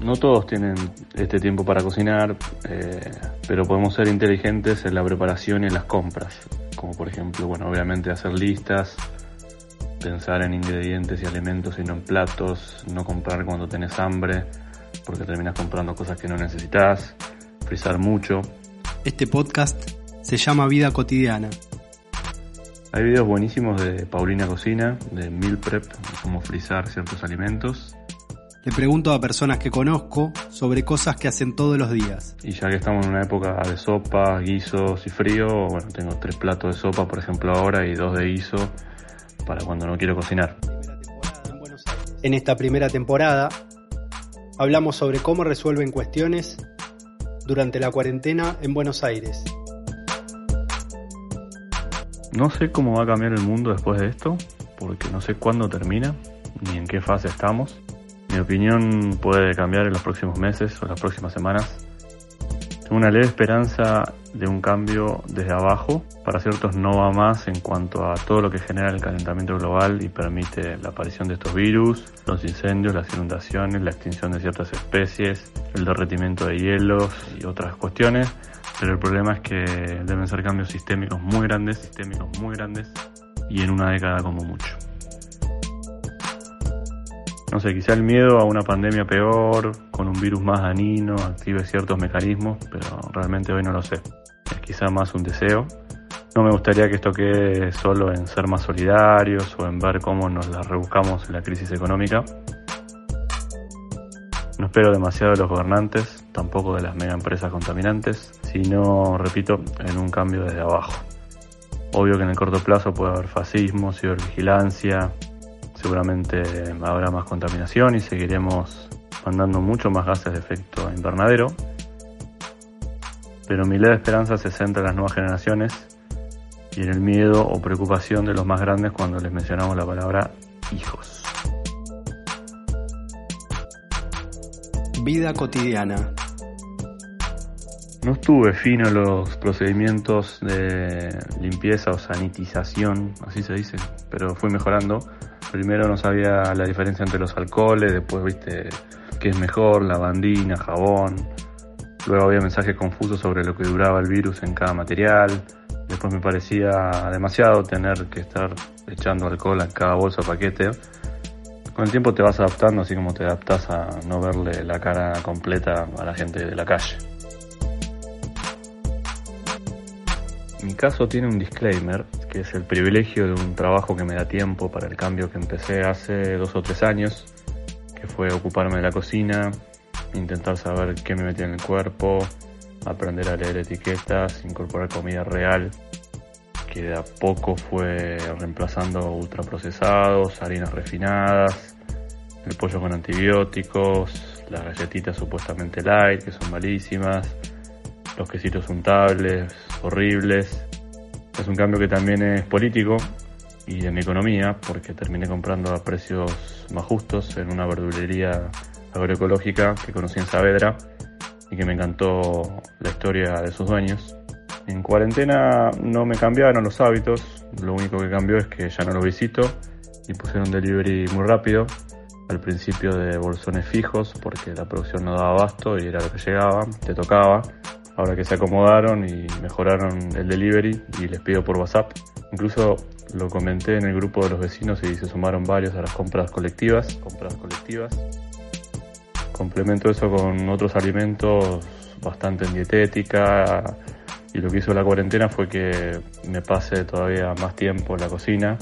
No todos tienen este tiempo para cocinar, eh, pero podemos ser inteligentes en la preparación y en las compras. Como por ejemplo, bueno, obviamente hacer listas, pensar en ingredientes y alimentos y no en platos, no comprar cuando tenés hambre, porque terminas comprando cosas que no necesitas, frizar mucho. Este podcast se llama Vida Cotidiana. Hay videos buenísimos de Paulina Cocina, de Meal Prep, cómo frizar ciertos alimentos. Le pregunto a personas que conozco sobre cosas que hacen todos los días. Y ya que estamos en una época de sopa, guisos y frío, bueno, tengo tres platos de sopa, por ejemplo, ahora y dos de guiso para cuando no quiero cocinar. En esta primera temporada hablamos sobre cómo resuelven cuestiones durante la cuarentena en Buenos Aires. No sé cómo va a cambiar el mundo después de esto, porque no sé cuándo termina, ni en qué fase estamos. Mi opinión puede cambiar en los próximos meses o las próximas semanas. Tengo una leve esperanza de un cambio desde abajo. Para ciertos no va más en cuanto a todo lo que genera el calentamiento global y permite la aparición de estos virus, los incendios, las inundaciones, la extinción de ciertas especies, el derretimiento de hielos y otras cuestiones. Pero el problema es que deben ser cambios sistémicos muy grandes, sistémicos muy grandes y en una década como mucho no sé, quizá el miedo a una pandemia peor, con un virus más dañino, active ciertos mecanismos, pero realmente hoy no lo sé. Es quizá más un deseo. No me gustaría que esto quede solo en ser más solidarios o en ver cómo nos la rebuscamos en la crisis económica. No espero demasiado de los gobernantes, tampoco de las mega empresas contaminantes, sino, repito, en un cambio desde abajo. Obvio que en el corto plazo puede haber fascismo, cibervigilancia, seguramente habrá más contaminación y seguiremos mandando mucho más gases de efecto invernadero. Pero mi leve esperanza se centra en las nuevas generaciones y en el miedo o preocupación de los más grandes cuando les mencionamos la palabra hijos. Vida cotidiana. No estuve fino en los procedimientos de limpieza o sanitización, así se dice, pero fui mejorando Primero no sabía la diferencia entre los alcoholes, después viste qué es mejor, lavandina, jabón. Luego había mensajes confusos sobre lo que duraba el virus en cada material. Después me parecía demasiado tener que estar echando alcohol en cada bolsa o paquete. Con el tiempo te vas adaptando, así como te adaptas a no verle la cara completa a la gente de la calle. Mi caso tiene un disclaimer, que es el privilegio de un trabajo que me da tiempo para el cambio que empecé hace dos o tres años, que fue ocuparme de la cocina, intentar saber qué me metía en el cuerpo, aprender a leer etiquetas, incorporar comida real, que de a poco fue reemplazando ultraprocesados, harinas refinadas, el pollo con antibióticos, las galletitas supuestamente light, que son malísimas, los quesitos untables, horribles. Es un cambio que también es político y de mi economía, porque terminé comprando a precios más justos en una verdulería agroecológica que conocí en Saavedra y que me encantó la historia de sus dueños. En cuarentena no me cambiaron los hábitos, lo único que cambió es que ya no los visito y pusieron delivery muy rápido. Al principio de bolsones fijos porque la producción no daba abasto y era lo que llegaba, te tocaba ahora que se acomodaron y mejoraron el delivery y les pido por WhatsApp. Incluso lo comenté en el grupo de los vecinos y se sumaron varios a las compras colectivas. Compras colectivas. Complemento eso con otros alimentos bastante en dietética y lo que hizo la cuarentena fue que me pase todavía más tiempo en la cocina.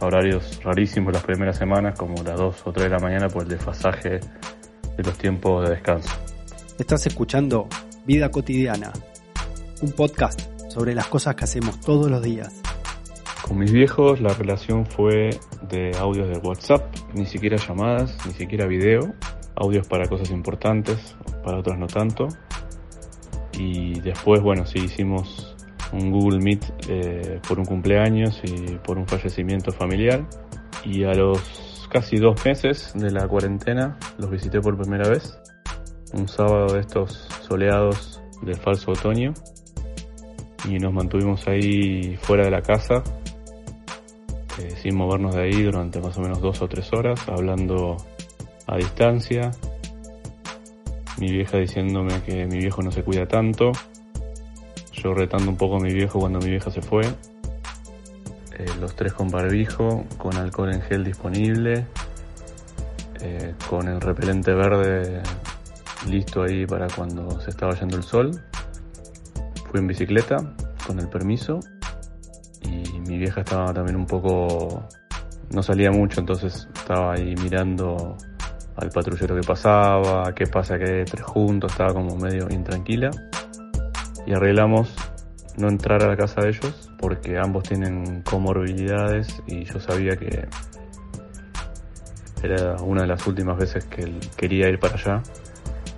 Horarios rarísimos las primeras semanas, como las 2 o 3 de la mañana por el desfasaje de los tiempos de descanso. Estás escuchando Vida Cotidiana, un podcast sobre las cosas que hacemos todos los días. Con mis viejos la relación fue de audios de WhatsApp, ni siquiera llamadas, ni siquiera video, audios para cosas importantes, para otras no tanto. Y después, bueno, sí hicimos un Google Meet eh, por un cumpleaños y por un fallecimiento familiar. Y a los casi dos meses de la cuarentena los visité por primera vez. Un sábado de estos soleados de falso otoño y nos mantuvimos ahí fuera de la casa eh, sin movernos de ahí durante más o menos dos o tres horas hablando a distancia. Mi vieja diciéndome que mi viejo no se cuida tanto, yo retando un poco a mi viejo cuando mi vieja se fue, eh, los tres con barbijo, con alcohol en gel disponible, eh, con el repelente verde listo ahí para cuando se estaba yendo el sol. Fui en bicicleta con el permiso y mi vieja estaba también un poco, no salía mucho, entonces estaba ahí mirando al patrullero que pasaba, qué pasa que tres juntos, estaba como medio intranquila. Y arreglamos no entrar a la casa de ellos porque ambos tienen comorbilidades y yo sabía que era una de las últimas veces que él quería ir para allá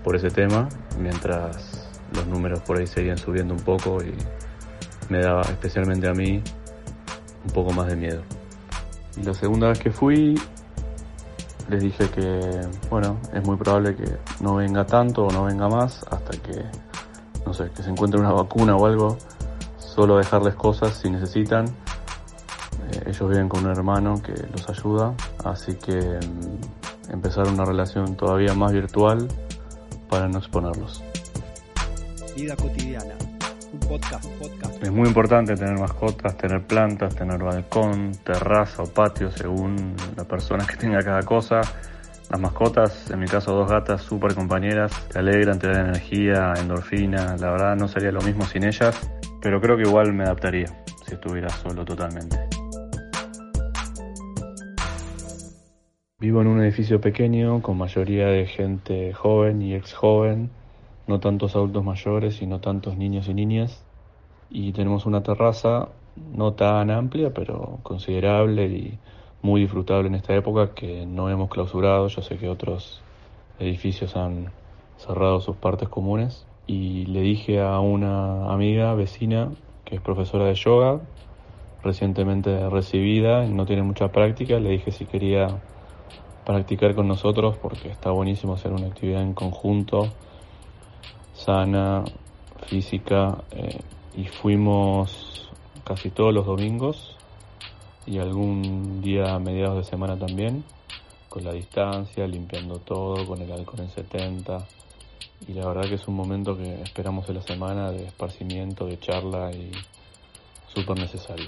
por ese tema, mientras los números por ahí seguían subiendo un poco y me daba especialmente a mí un poco más de miedo. Y la segunda vez que fui les dije que, bueno, es muy probable que no venga tanto o no venga más hasta que, no sé, que se encuentre una vacuna o algo, solo dejarles cosas si necesitan. Eh, ellos viven con un hermano que los ayuda, así que mm, empezar una relación todavía más virtual para no exponerlos. Vida cotidiana. Un podcast, podcast. Es muy importante tener mascotas, tener plantas, tener balcón, terraza o patio según la persona que tenga cada cosa. Las mascotas, en mi caso dos gatas súper compañeras, te alegran, te dan energía, endorfina. La verdad no sería lo mismo sin ellas, pero creo que igual me adaptaría si estuviera solo totalmente. Vivo en un edificio pequeño con mayoría de gente joven y ex joven, no tantos adultos mayores y no tantos niños y niñas. Y tenemos una terraza no tan amplia, pero considerable y muy disfrutable en esta época que no hemos clausurado. Yo sé que otros edificios han cerrado sus partes comunes. Y le dije a una amiga vecina que es profesora de yoga, recientemente recibida y no tiene mucha práctica, le dije si quería practicar con nosotros porque está buenísimo hacer una actividad en conjunto, sana, física, eh, y fuimos casi todos los domingos y algún día a mediados de semana también, con la distancia, limpiando todo, con el alcohol en 70. Y la verdad que es un momento que esperamos en la semana de esparcimiento, de charla y súper necesario.